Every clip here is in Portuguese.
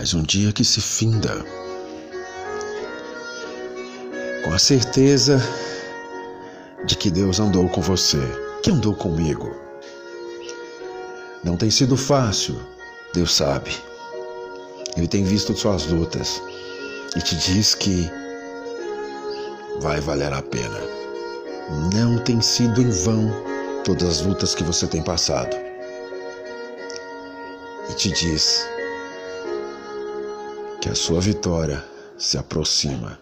mais um dia que se finda. Com a certeza de que Deus andou com você, que andou comigo. Não tem sido fácil, Deus sabe. Ele tem visto suas lutas e te diz que vai valer a pena. Não tem sido em vão todas as lutas que você tem passado. E te diz que a sua vitória se aproxima.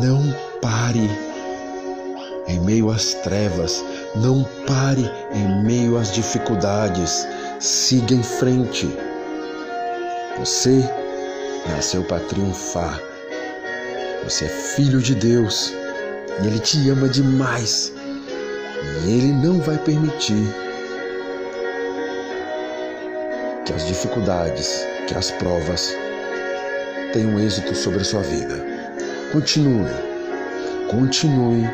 Não pare em meio às trevas, não pare em meio às dificuldades, siga em frente. Você nasceu para triunfar. Você é filho de Deus e Ele te ama demais. E Ele não vai permitir que as dificuldades, que as provas tenham êxito sobre a sua vida. Continue, continue,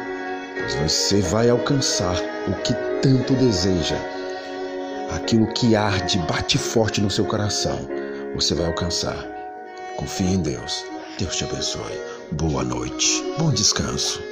pois você vai alcançar o que tanto deseja. Aquilo que arde, bate forte no seu coração, você vai alcançar. Confie em Deus. Deus te abençoe. Boa noite. Bom descanso.